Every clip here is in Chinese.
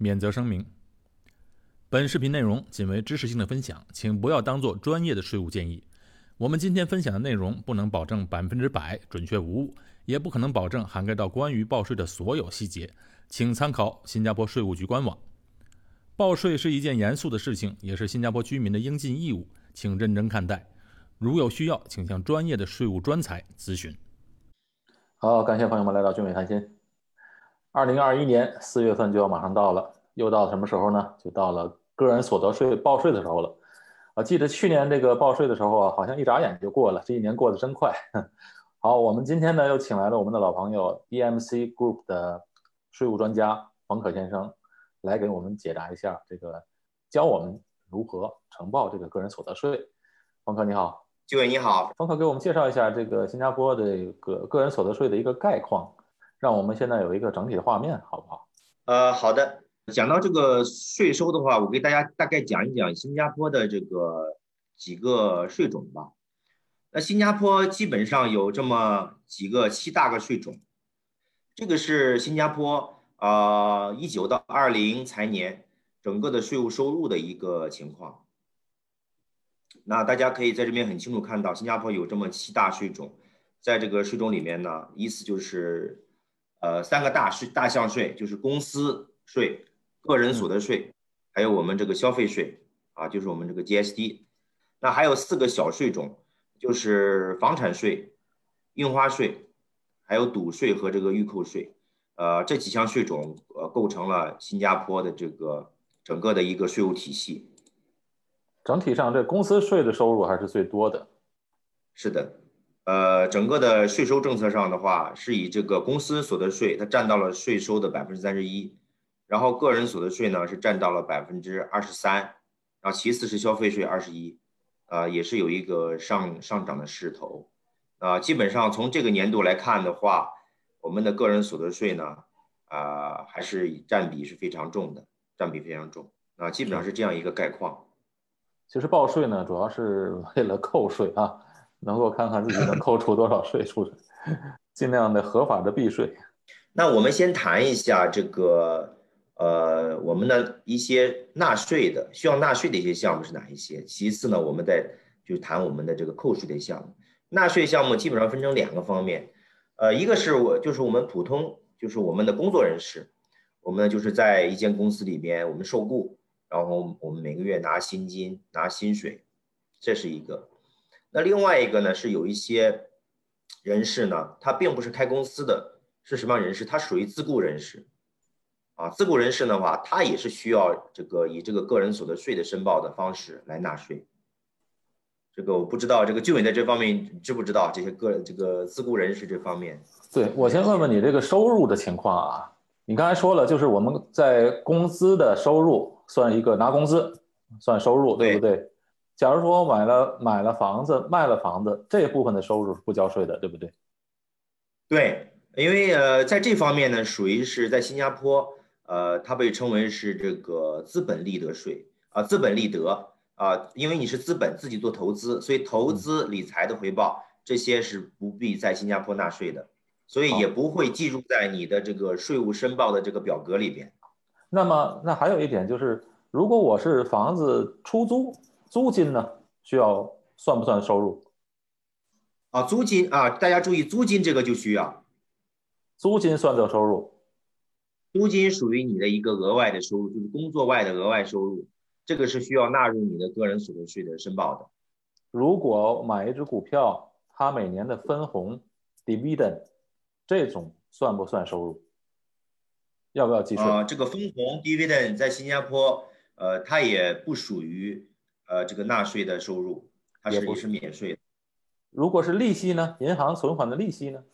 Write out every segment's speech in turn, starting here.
免责声明：本视频内容仅为知识性的分享，请不要当做专业的税务建议。我们今天分享的内容不能保证百分之百准确无误，也不可能保证涵盖到关于报税的所有细节，请参考新加坡税务局官网。报税是一件严肃的事情，也是新加坡居民的应尽义务，请认真看待。如有需要，请向专业的税务专才咨询。好，感谢朋友们来到俊伟谈心。二零二一年四月份就要马上到了，又到什么时候呢？就到了个人所得税报税的时候了。我记得去年这个报税的时候啊，好像一眨眼就过了，这一年过得真快。好，我们今天呢又请来了我们的老朋友 BMC Group 的税务专家冯可先生，来给我们解答一下这个，教我们如何呈报这个个人所得税。冯可你好，俊伟你好，冯可给我们介绍一下这个新加坡的一个个人所得税的一个概况。让我们现在有一个整体的画面，好不好？呃，好的。讲到这个税收的话，我给大家大概讲一讲新加坡的这个几个税种吧。那新加坡基本上有这么几个七大个税种，这个是新加坡啊一九到二零财年整个的税务收入的一个情况。那大家可以在这边很清楚看到，新加坡有这么七大税种，在这个税种里面呢，意思就是。呃，三个大税大项税就是公司税、个人所得税，还有我们这个消费税啊，就是我们这个 GST。那还有四个小税种，就是房产税、印花税，还有赌税和这个预扣税。呃，这几项税种呃构成了新加坡的这个整个的一个税务体系。整体上，这公司税的收入还是最多的。是的。呃，整个的税收政策上的话，是以这个公司所得税，它占到了税收的百分之三十一，然后个人所得税呢是占到了百分之二十三，然后其次是消费税二十一，呃，也是有一个上上涨的势头，啊，基本上从这个年度来看的话，我们的个人所得税呢，啊，还是占比是非常重的，占比非常重，啊，基本上是这样一个概况。其实报税呢，主要是为了扣税啊。能够看看自己能扣除多少税出来，尽量的合法的避税。那我们先谈一下这个，呃，我们的一些纳税的需要纳税的一些项目是哪一些？其次呢，我们再就谈我们的这个扣税的项目。纳税项目基本上分成两个方面，呃，一个是我就是我们普通就是我们的工作人士，我们就是在一间公司里边我们受雇，然后我们每个月拿薪金拿薪水，这是一个。那另外一个呢，是有一些人士呢，他并不是开公司的，是什么样人士？他属于自雇人士，啊，自雇人士的话，他也是需要这个以这个个人所得税的申报的方式来纳税。这个我不知道，这个俊伟在这方面知不知道这些个这个自雇人士这方面？对我先问问你这个收入的情况啊，你刚才说了，就是我们在公司的收入算一个拿工资算收入，对不对？假如说我买了买了房子，卖了房子，这部分的收入是不交税的，对不对？对，因为呃，在这方面呢，属于是在新加坡，呃，它被称为是这个资本利得税啊，资本利得啊，因为你是资本自己做投资，所以投资理财的回报这些是不必在新加坡纳税的，所以也不会计入在你的这个税务申报的这个表格里边。那么，那还有一点就是，如果我是房子出租。租金呢，需要算不算收入？啊，租金啊，大家注意，租金这个就需要，租金算作收入。租金属于你的一个额外的收入，就是工作外的额外收入，这个是需要纳入你的个人所得税的申报的。如果买一只股票，它每年的分红 （dividend） 这种算不算收入？要不要计税？啊，这个分红 （dividend） 在新加坡，呃，它也不属于。呃，这个纳税的收入，它是不是免税的？如果是利息呢？银行存款的利息呢？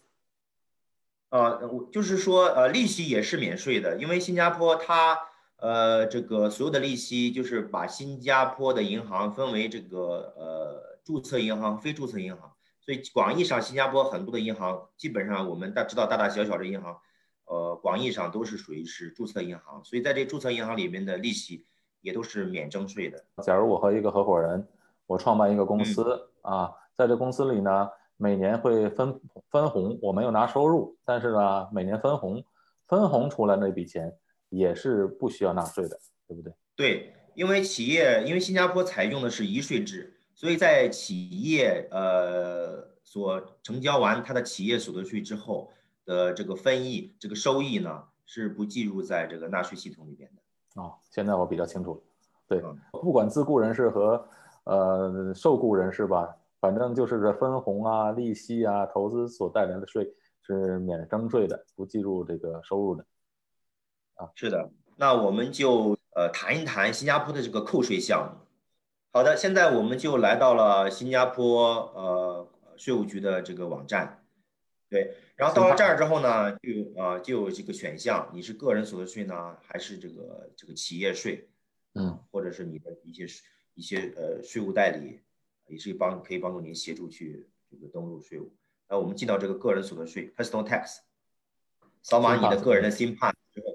呃，我就是说，呃，利息也是免税的，因为新加坡它，呃，这个所有的利息就是把新加坡的银行分为这个呃注册银行、非注册银行，所以广义上新加坡很多的银行，基本上我们大知道大大小小的银行，呃，广义上都是属于是注册银行，所以在这注册银行里面的利息。也都是免征税的。假如我和一个合伙人，我创办一个公司啊，在这公司里呢，每年会分分红，我没有拿收入，但是呢，每年分红，分红出来那笔钱也是不需要纳税的，对不对？对，因为企业，因为新加坡采用的是一税制，所以在企业呃所成交完它的企业所得税之后的这个分益，这个收益呢是不计入在这个纳税系统里边的。哦，现在我比较清楚了。对嗯，不管自雇人士和呃受雇人士吧，反正就是这分红啊、利息啊、投资所带来的税是免征税的，不计入这个收入的。啊是的，那我们就呃谈一谈新加坡的这个扣税项目。好的，现在我们就来到了新加坡呃税务局的这个网站，对，然后到了这儿之后呢，就呃就有这个选项，你是个人所得税呢，还是这个这个企业税，嗯，或者是你的一些一些呃税务代理，也是帮可以帮助您协助去这个登录税务。那我们进到这个个人所得税 （personal tax），扫码你的个人的 SIM pass 之后。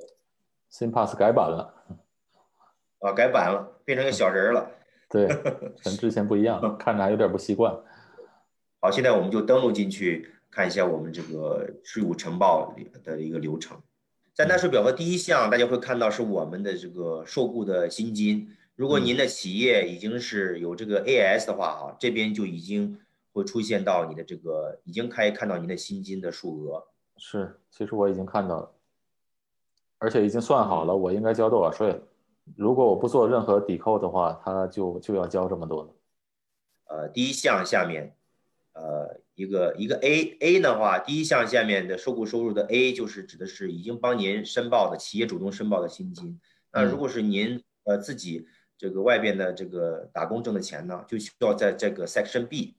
SimPass 改版了，啊，改版了，变成个小人儿了。对，跟之前不一样，看着还有点不习惯。好，现在我们就登录进去看一下我们这个税务呈报里的一个流程。在纳税表格第一项，大家会看到是我们的这个受雇的薪金。如果您的企业已经是有这个 AS 的话，哈，这边就已经会出现到你的这个，已经可以看到您的薪金的数额。是，其实我已经看到了，而且已经算好了我应该交多少税了。如果我不做任何抵扣的话，它就就要交这么多了。呃，第一项下面，呃，一个一个 A A 的话，第一项下面的受雇收入的 A 就是指的是已经帮您申报的企业主动申报的薪金。那如果是您呃自己这个外边的这个打工挣的钱呢，就需要在这个 Section B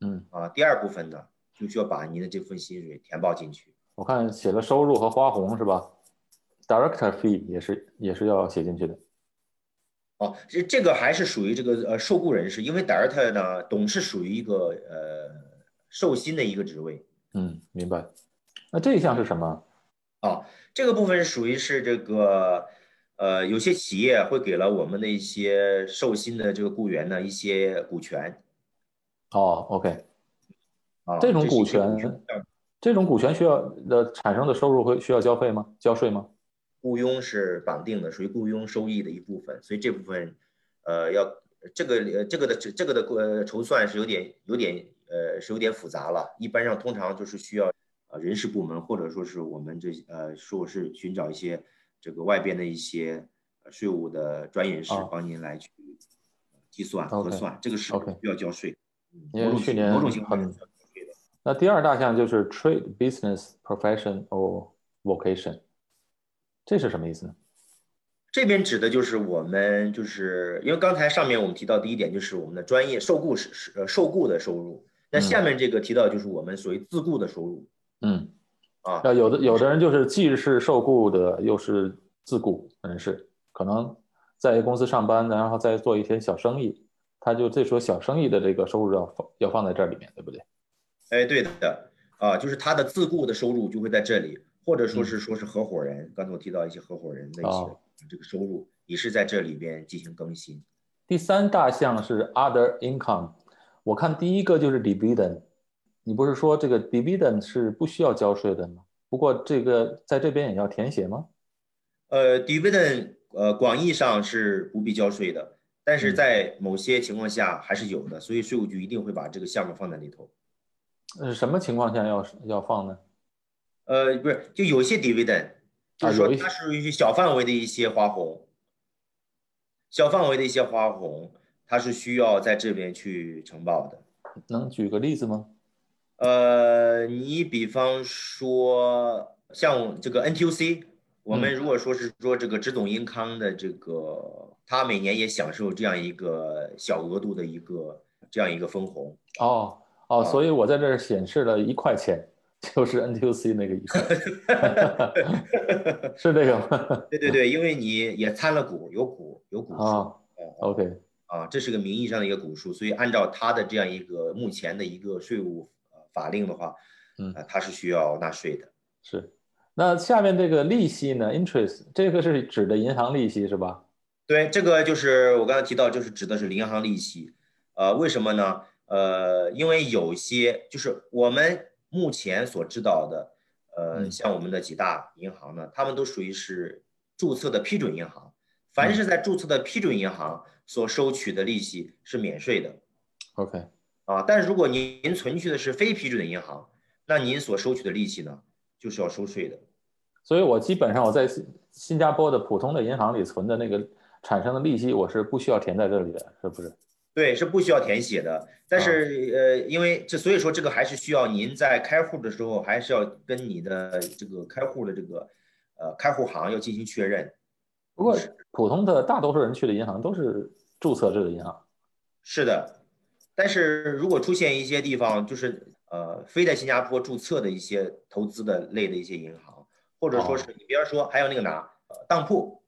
嗯，啊第二部分呢，就需要把您的这份薪水填报进去。我看写了收入和花红是吧？Director fee 也是也是要写进去的。哦，这这个还是属于这个呃受雇人士，因为 Director 呢，董事属于一个呃受薪的一个职位。嗯，明白。那这一项是什么？哦，这个部分属于是这个，呃，有些企业会给了我们的一些受薪的这个雇员呢一些股权哦，OK，啊，这种股权这种股权需要的产生的收入会需要交费吗？交税吗？雇佣是绑定的，属于雇佣收益的一部分，所以这部分，呃，要这个呃这个的这个的呃筹算是有点有点呃是有点复杂了，一般上通常就是需要呃人事部门或者说是我们这呃说是寻找一些这个外边的一些呃税务的专业人士哦。帮您来去计算核算，这个是需要交税。嗯因为某种去年某种情况。那第二大项就是 trade business profession or vocation，这是什么意思呢？这边指的就是我们，就是因为刚才上面我们提到第一点就是我们的专业受雇是是呃受雇的收入，那嗯下面这个提到就是我们属于自雇的收入嗯，啊。那有的有的人就是既是受雇的，又是自雇人士，可能在公司上班，然后再做一些小生意，他就这时候小生意的这个收入要放要放在这里面，对不对？哎，对的啊，就是他的自雇的收入就会在这里，或者说嗯是说是合伙人，刚才我提到一些合伙人的一些哦这个收入也是在这里边进行更新。第三大项是 other income，我看第一个就是 dividend，你不是说这个 dividend 是不需要交税的吗？不过这个在这边也要填写吗？呃，dividend 呃广义上是不必交税的，但是嗯在某些情况下还是有的，所以税务局一定会把这个项目放在里头。呃，什么情况下要要放呢？呃，不是，就有些 dividend，就是说它属于小范围的一些花红，小范围的一些花红，它是需要在这边去承报的。能举个例子吗？呃，你比方说像这个 NTUC，我们嗯如果说是说这个直总英康的这个，他每年也享受这样一个小额度的一个这样一个分红。哦哦，啊所以我在这儿显示了一块钱，就是 NTUC 那个意思，是这个吗？对对对，因为你也参了股，有股有股数。啊呃，OK，啊，这是个名义上的一个股数，所以按照它的这样一个目前的一个税务呃法令的话，嗯呃，它是需要纳税的。是。那下面这个利息呢？interest 这个是指的银行利息是吧？对，这个就是我刚才提到，就是指的是银行利息。呃，为什么呢？呃，因为有些就是我们目前所知道的，呃，嗯像我们的几大银行呢，他们都属于是注册的批准银行，凡是在注册的批准银行所收取的利息是免税的。OK，啊，但是如果您您存去的是非批准的银行，那您所收取的利息呢，就是要收税的。所以我基本上我在新新加坡的普通的银行里存的那个产生的利息，我是不需要填在这里的，是不是？对，是不需要填写的。但是呃，因为这所以说这个还是需要您在开户的时候，还是要跟你的这个开户的这个呃开户行要进行确认。不过普通的大多数人去的银行都是注册制的银行。是的，但是如果出现一些地方就是呃非在新加坡注册的一些投资的类的一些银行，或者说是你比方说还有那个哪呃当铺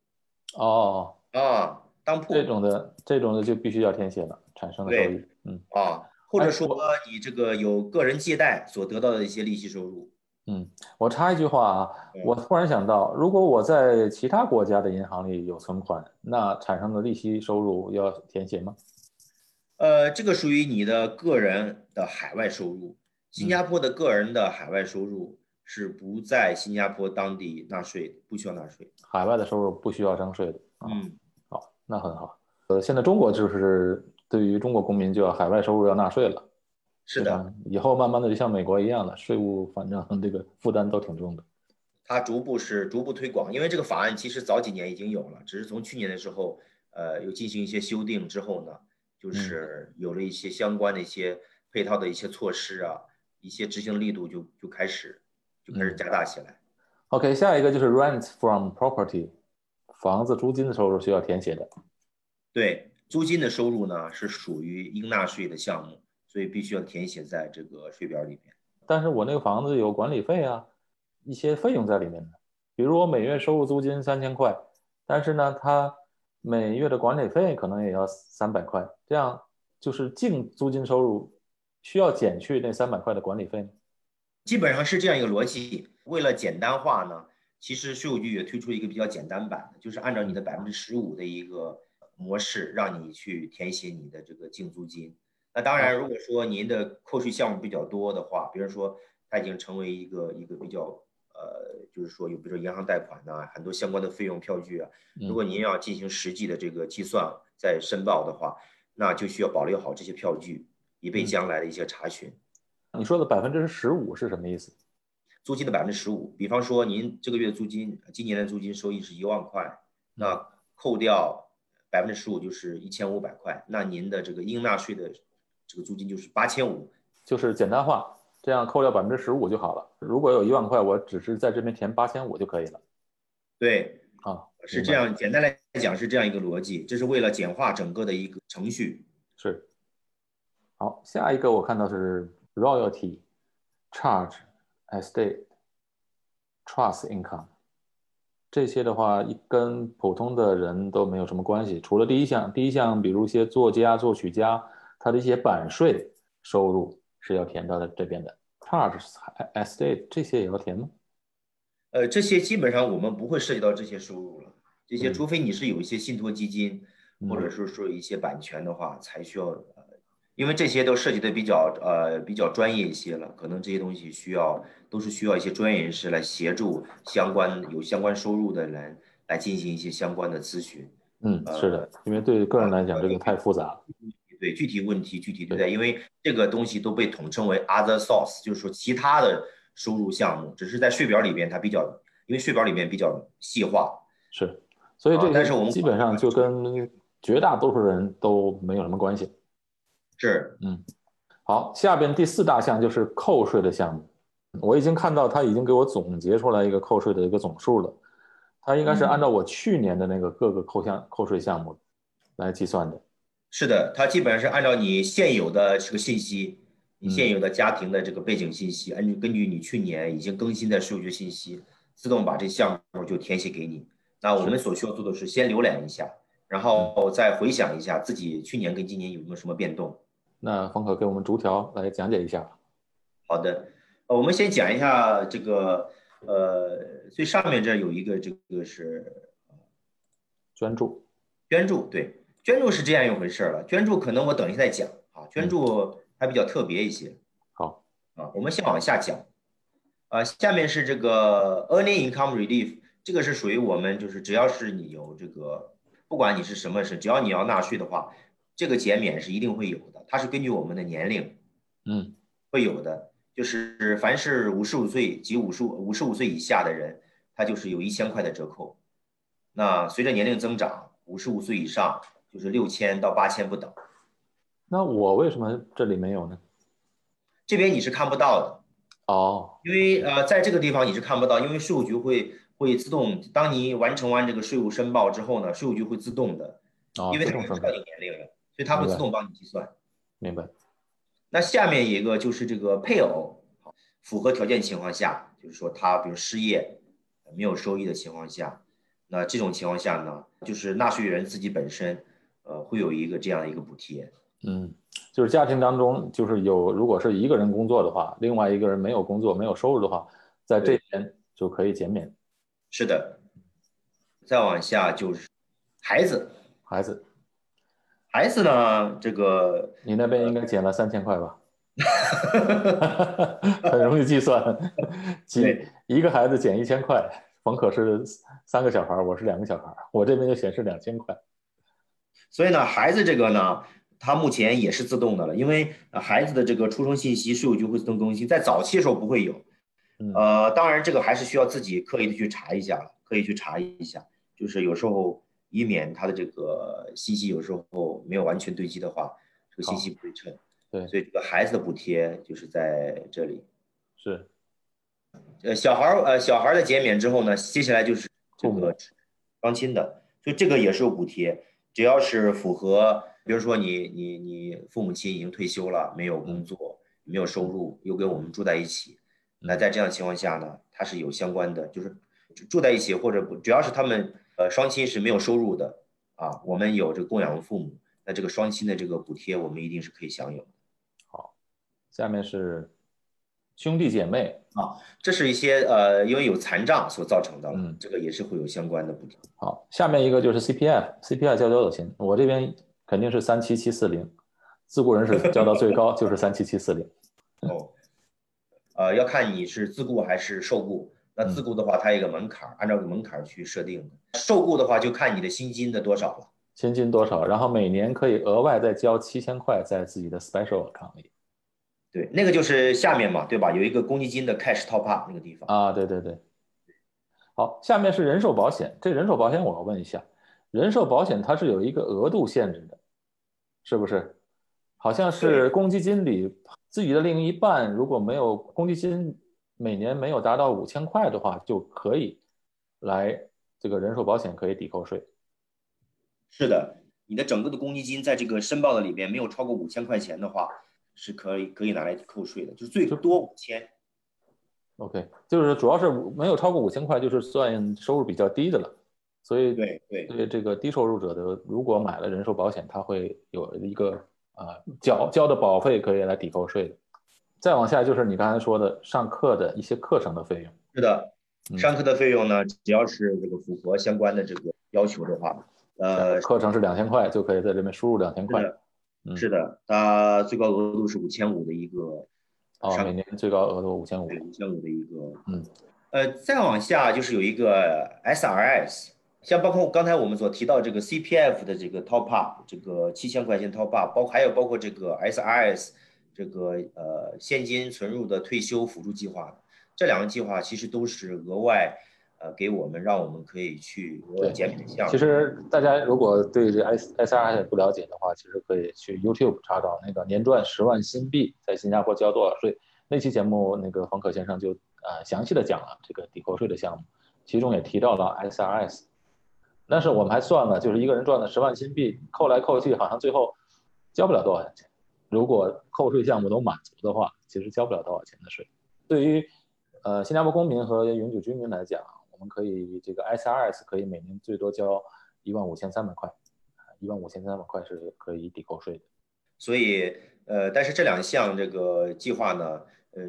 哦，啊当铺这种的这种的就必须要填写了，产生的收益。嗯啊，或者哎说你这个有个人借贷所得到的一些利息收入。嗯，我插一句话啊，嗯我突然想到，如果我在其他国家的银行里有存款，那产生的利息收入要填写吗？呃，这个属于你的个人的海外收入。新加坡的个人的海外收入是不在新加坡当地纳税的，不需要纳税。海外的收入不需要征税的。啊，嗯，好，那很好。呃，现在中国就是对于中国公民就要海外收入要纳税了。是的，以后慢慢的就像美国一样了，税务反正这个负担都挺重的。它逐步是逐步推广，因为这个法案其实早几年已经有了，只是从去年的时候，呃，又进行一些修订之后呢，就是有了一些相关的一些配套的一些措施啊，一些执行力度就就开始就开始加大起来。OK，下一个就是 rent from property，房子租金的收入需要填写的。对，租金的收入呢是属于应纳税的项目，所以必须要填写在这个税表里面。但是我那个房子有管理费啊，一些费用在里面的。比如我每月收入租金三千块，但是呢，它每月的管理费可能也要三百块，这样就是净租金收入需要减去那三百块的管理费。基本上是这样一个逻辑。为了简单化呢，其实税务局也推出一个比较简单版的，就是按照你的百分之十五的一个模式，让你去填写你的这个净租金。那当然，如果说您的扣税项目比较多的话，比如说它已经成为一个一个比较呃，就是说有比如说银行贷款呐、很多相关的费用票据啊，如果您要进行实际的这个计算再申报的话，那就需要保留好这些票据，以备将来的一些查询。你说的百分之十五是什么意思？租金的百分之十五，比方说您这个月租金，今年的租金收益是一万块，那扣掉百分之十五就是一千五百块，那您的这个应纳税的这个租金就是八千五。就是简单化，这样扣掉百分之十五就好了。如果有一万块，我只是在这边填八千五就可以了。对，啊，是这样，简单来讲是这样一个逻辑，这是为了简化整个的一个程序。是。好，下一个我看到是 royalty charge estate trust income，这些的话一跟普通的人都没有什么关系，除了第一项，第一项比如一些作家、作曲家，他的一些版税收入是要填到这边的，charge estate 这些也要填吗？呃，这些基本上我们不会涉及到这些收入了，这些嗯。除非你是有一些信托基金，嗯。或者是说一些版权的话，才需要呃，因为这些都涉及的比较呃比较专业一些了，可能这些东西需要都是需要一些专业人士来协助相关有相关收入的人来进行一些相关的咨询。嗯，是的，因为对个人来讲这个太复杂了。对具体问题具体对待，因为这个东西都被统称为 other source，就是说其他的收入项目，只是在税表里边它比较，因为税表里面比较细化。是，所以这啊但是我们基本上就跟绝大多数人都没有什么关系。是，嗯，好，下边第四大项就是扣税的项目，我已经看到他已经给我总结出来一个扣税的一个总数了，他应该是按照我去年的那个各个扣项扣税项目来计算的。是的，它基本上是按照你现有的这个信息，你嗯现有的家庭的这个背景信息，按根据你去年已经更新的数据信息，自动把这项目就填写给你。那我们所需要做的是先浏览一下，然后再回想一下自己去年跟今年有没有什么变动。那方可给我们逐条来讲解一下吧。好的，呃，我们先讲一下这个，呃，最上面这有一个这个是捐助，捐助，对，捐助是这样一回事了。捐助可能我等一下再讲啊，捐助还比较特别一些。好，啊，我们先往下讲。啊，下面是这个 earning income relief，这个是属于我们就是只要是你有这个，不管你是什么是，只要你要纳税的话，这个减免是一定会有的。它是根据我们的年龄，嗯，会有的。就是凡是五十五岁及五十五五十五岁以下的人，他就是有一千块的折扣。那随着年龄增长，五十五岁以上就是六千到八千不等。那我为什么这里没有呢？这边你是看不到的哦，因为呃，在这个地方你是看不到，因为税务局会会自动，当你完成完这个税务申报之后呢，税务局会自动的，哦，因为自动申报它知道你年龄了，所以它会自动帮你计算。明白。那下面一个就是这个配偶符合条件情况下，就是说他比如失业没有收益的情况下，那这种情况下呢，就是纳税人自己本身呃会有一个这样的一个补贴。嗯，就是家庭当中就是有，如果是一个人工作的话，另外一个人没有工作没有收入的话，在这边就可以减免。是的，再往下就是孩子，孩子，孩子呢，这个你那边应该减了三千块吧？很容易计算，减一个孩子减一千块。冯可是三个小孩，我是两个小孩，我这边就显示两千块。所以呢，孩子这个呢，它目前也是自动的了，因为呃孩子的这个出生信息税务局会自动更新，在早期的时候不会有，嗯呃，当然这个还是需要自己刻意的去查一下，刻意去查一下，就是有时候以免他的这个信息有时候没有完全对齐的话，这个信息不对称，对，所以这个孩子的补贴就是在这里。是。呃，小孩儿呃小孩儿的减免之后呢，接下来就是这个双亲的，所以这个也是有补贴，只要是符合，比如说你你你父母亲已经退休了，没有工作，没有收入，又跟我们住在一起，那在这样情况下呢，他是有相关的，就是住住在一起或者不，只要是他们呃双亲是没有收入的啊，我们有这个供养父母，那这个双亲的这个补贴我们一定是可以享有的。下面是兄弟姐妹啊，这是一些呃因为有残障所造成的，嗯这个也是会有相关的补贴。好，下面一个就是 CPF，CPF 交多少钱？我这边肯定是三七七四零，自雇人士交到最高就是三七七四零。哦，呃，要看你是自雇还是受雇。那自雇的话，它有一个门槛儿，按照个门槛儿去设定的。受雇的话，就看你的薪金的多少了。薪金多少？然后每年可以额外再交七千块在自己的 special account 里。对，那个就是下面嘛，对吧？有一个公积金的 cash top up 那个地方。啊，对对对。好，下面是人寿保险。这人寿保险我要问一下，人寿保险它是有一个额度限制的，是不是？好像是公积金里自己的另一半如果没有公积金每年没有达到五千块的话，就可以来这个人寿保险可以抵扣税。是的，你的整个的公积金在这个申报的里边没有超过五千块钱的话，是可以可以拿来扣税的，就是最多五千。OK，就是主要是没有超过五千块，就是算收入比较低的了。所以对对对这个低收入者的，如果买了人寿保险，他会有一个啊、缴交的保费可以来抵扣税的。再往下就是你刚才说的上课的一些课程的费用。是的，嗯上课的费用呢，只要是这个符合相关的这个要求的话，呃，课程是两千块，就可以在这边输入两千块。是的，它最高额度是五千五的一个哦，上每年最高额度五千五。对五千五的一个，嗯，呃，再往下就是有一个 SRS，像包括刚才我们所提到这个 CPF 的这个 top up，这个七千块钱 top up，包括还有包括这个 SRS 这个呃现金存入的退休辅助计划，这两个计划其实都是额外呃给我们让我们可以去额外减免的项目。其实大家如果对这 S S R S 不了解的话，其实可以去 YouTube 查找那个年赚十万新币在新加坡交多少税那期节目，那个黄可先生就呃详细的讲了这个抵扣税的项目，其中也提到了 S R S。但是我们还算了，就是一个人赚了十万新币，扣来扣去，好像最后交不了多少钱。如果扣税项目都满足的话，其实交不了多少钱的税。对于呃新加坡公民和永久居民来讲，我们可以这个 SRS 可以每年最多交一万五千三百块，一万五千三百块是可以抵扣税的。所以呃，但是这两项这个计划呢，呃，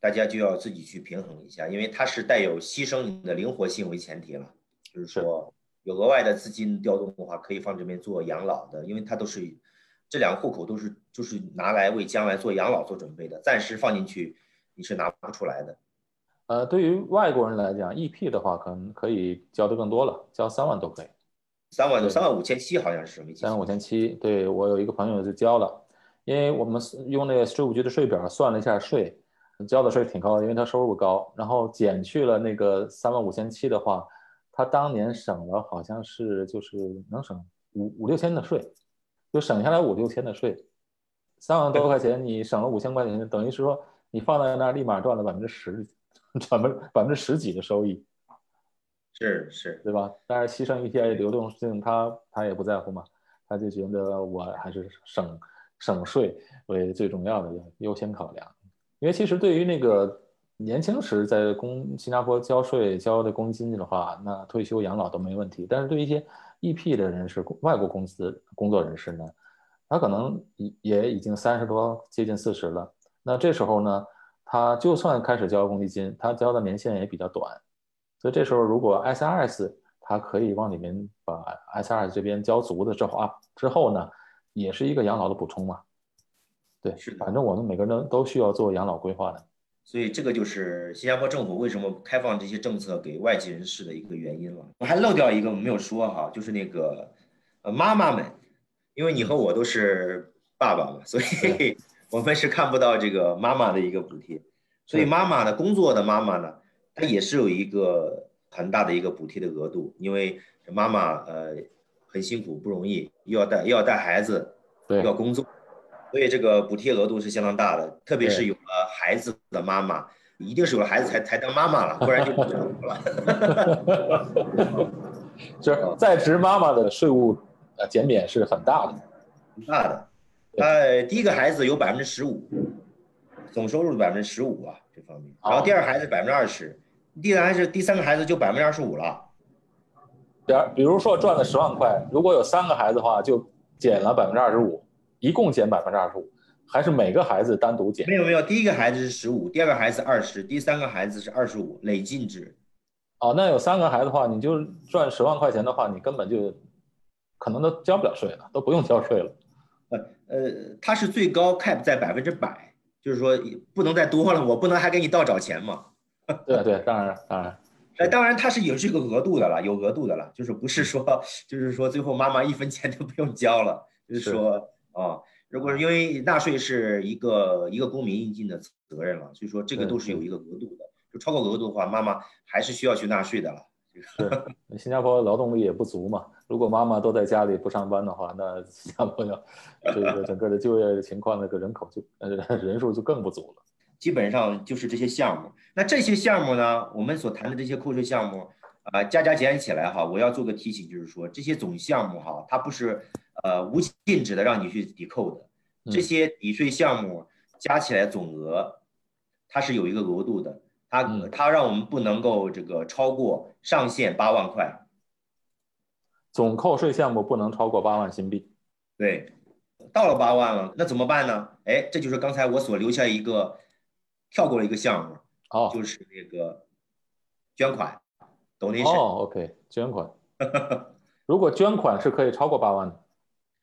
大家就要自己去平衡一下，因为它是带有牺牲你的灵活性为前提了，就是说有额外的资金调动的话，可以放这边做养老的，因为它都是这两个户口都是就是拿来为将来做养老做准备的，暂时放进去你是拿不出来的。呃，对于外国人来讲，EP 的话可能可以交的更多了，交三万都可以。三万多三万五千七好像是没记错三万五千七，对我有一个朋友就交了，因为我们用那个税务局的税表算了一下税，交的税挺高的，因为他收入高，然后减去了那个三万五千七的话，他当年省了好像是就是能省五五六千的税，就省下来五六千的税，三万多块钱你省了五千块钱，等于是说你放在那儿立马赚了百分之十，赚百百分之十几的收益。是是，对吧？但是牺牲一些流动性，他他也不在乎嘛，他就觉得我还是省省税为最重要的优先考量。因为其实对于那个年轻时在公新加坡交税交的公积金的话，那退休养老都没问题。但是对于一些 EP 的人士、外国公司工作人士呢，他可能也也已经三十多，接近四十了。那这时候呢，他就算开始交公积金，他交的年限也比较短。所以这时候，如果 SRS 他可以往里面把 SRS 这边交足的之后啊，之后呢，也是一个养老的补充嘛。对，是反正我们每个人都需要做养老规划的。所以这个就是新加坡政府为什么开放这些政策给外籍人士的一个原因了。我还漏掉一个没有说哈，就是那个呃妈妈们，因为你和我都是爸爸嘛，所以我们是看不到这个妈妈的一个补贴。所以妈妈呢，工作的妈妈呢，她也是有一个很大的一个补贴的额度，因为妈妈呃很辛苦不容易，又要带又要带孩子，对要工作，所以这个补贴额度是相当大的，特别是有了孩子的妈妈，一定是有了孩子才才当妈妈了，不然就不成了。就是在职妈妈的税务呃减免是很大的。很大的。呃，第一个孩子有百分之十五，总收入百分之十五啊这方面，然后第二孩子百分之二十，第三是第三个孩子就百分之二十五了。比如比如说赚了十万块，如果有三个孩子的话，就减了百分之二十五，一共减百分之二十五，还是每个孩子单独减没？有没有，第一个孩子是十五，第二个孩子二十，第三个孩子是二十五，累进制。哦，那有三个孩子的话，你就赚十万块钱的话，你根本就可能都交不了税了，都不用交税了。呃呃，它是最高 cap 在百分之百，就是说不能再多了，我不能还给你倒找钱嘛。对对，当然当然，呃，当然它是有这个额度的了，有额度的了，就是不是说就是说最后妈妈一分钱都不用交了，就是是说啊，如果是因为纳税是一个一个公民应尽的责任了，所以说这个都是有一个额度的，就超过额度的话，妈妈还是需要去纳税的了。是新加坡劳动力也不足嘛，如果妈妈都在家里不上班的话，那新加坡要这个整个的就业情况，那个人口就呃人数就更不足了。基本上就是这些项目。那这些项目呢，我们所谈的这些扣税项目，啊、加加减减起来哈，我要做个提醒，就是说这些总项目哈，它不是呃无禁止的让你去抵扣的，这嗯些抵税项目加起来总额，它是有一个额度的，它嗯它让我们不能够这个超过上限八万块。总扣税项目不能超过八万新币。对，到了八万了，那怎么办呢？哎，这就是刚才我所留下一个跳过了一个项目，哦就是那个捐款，donation。哦，OK，捐款。如果捐款是可以超过八万的。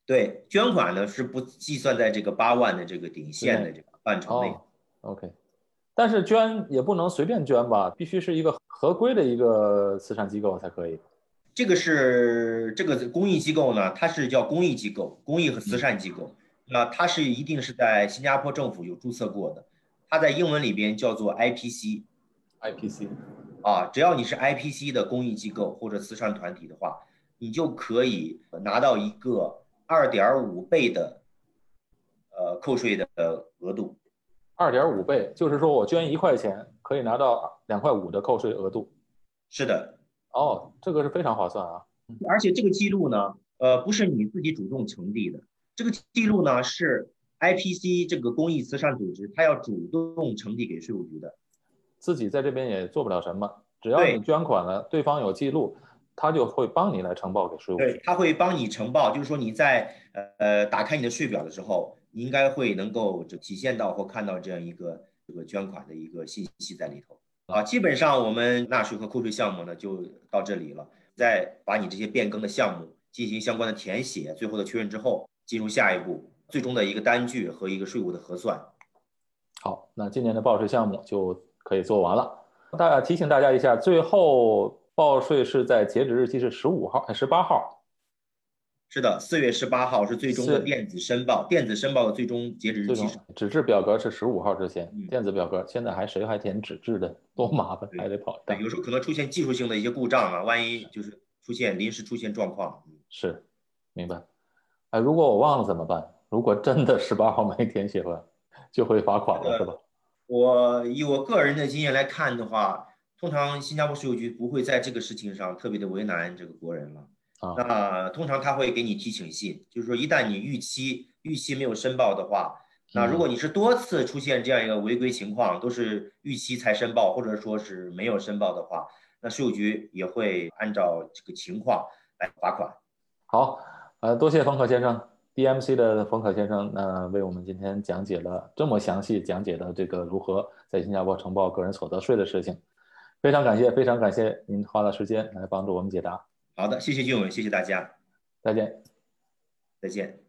对，捐款呢是不计算在这个八万的这个顶线的这个范畴内。哦，OK，但是捐也不能随便捐吧，必须是一个合规的一个慈善机构才可以。这个是这个公益机构呢，它是叫公益机构、公益和慈善机构。那它是一定是在新加坡政府有注册过的，它在英文里边叫做 IPC IPC 啊。只要你是 IPC 的公益机构或者慈善团体的话，你就可以拿到一个二点五倍的呃扣税的额度。二点五倍，就是说我捐一块钱可以拿到两块五的扣税额度。是的，哦，这个是非常划算啊。而且这个记录呢，呃，不是你自己主动成立的，这个记录呢是 IPC 这个公益慈善组织，它要主动呈递给税务局的。自己在这边也做不了什么，只要你捐款了，对方有记录，他就会帮你来呈报给税务对局。，它会帮你呈报，就是说你在呃打开你的税表的时候，你应该会能够就体现到或看到这样一个这个捐款的一个信息在里头。啊，基本上我们纳税和扣税项目呢就到这里了，再把你这些变更的项目进行相关的填写，最后的确认之后，进入下一步最终的一个单据和一个税务的核算。好，那今年的报税项目就可以做完了。大家提醒大家一下，最后报税是在截止日期是十五号、十八号。是的，四月十八号是最终的电子申报，电子申报的最终截止日期。纸质表格是十五号之前，嗯电子表格现在还谁还填纸质的，多麻烦，还得跑。对有时候可能出现技术性的一些故障啊，万一就是出现临时出现状况，嗯是，明白。哎，如果我忘了怎么办？如果真的十八号没填写完，就会罚款了，是吧？我以我个人的经验来看的话，通常新加坡税务局不会在这个事情上特别的为难这个国人了。啊，那通常他会给你提醒信，就是说一旦你逾期逾期没有申报的话，那如果你是多次出现这样一个违规情况，都是逾期才申报，或者说是没有申报的话，那税务局也会按照这个情况来罚款。好，呃，多谢冯可先生，DMC 的冯可先生，那、为我们今天讲解了这么详细讲解的这个如何在新加坡呈报个人所得税的事情，非常感谢，非常感谢您花了时间来帮助我们解答，好的，谢谢俊伟，谢谢大家，再见。再见。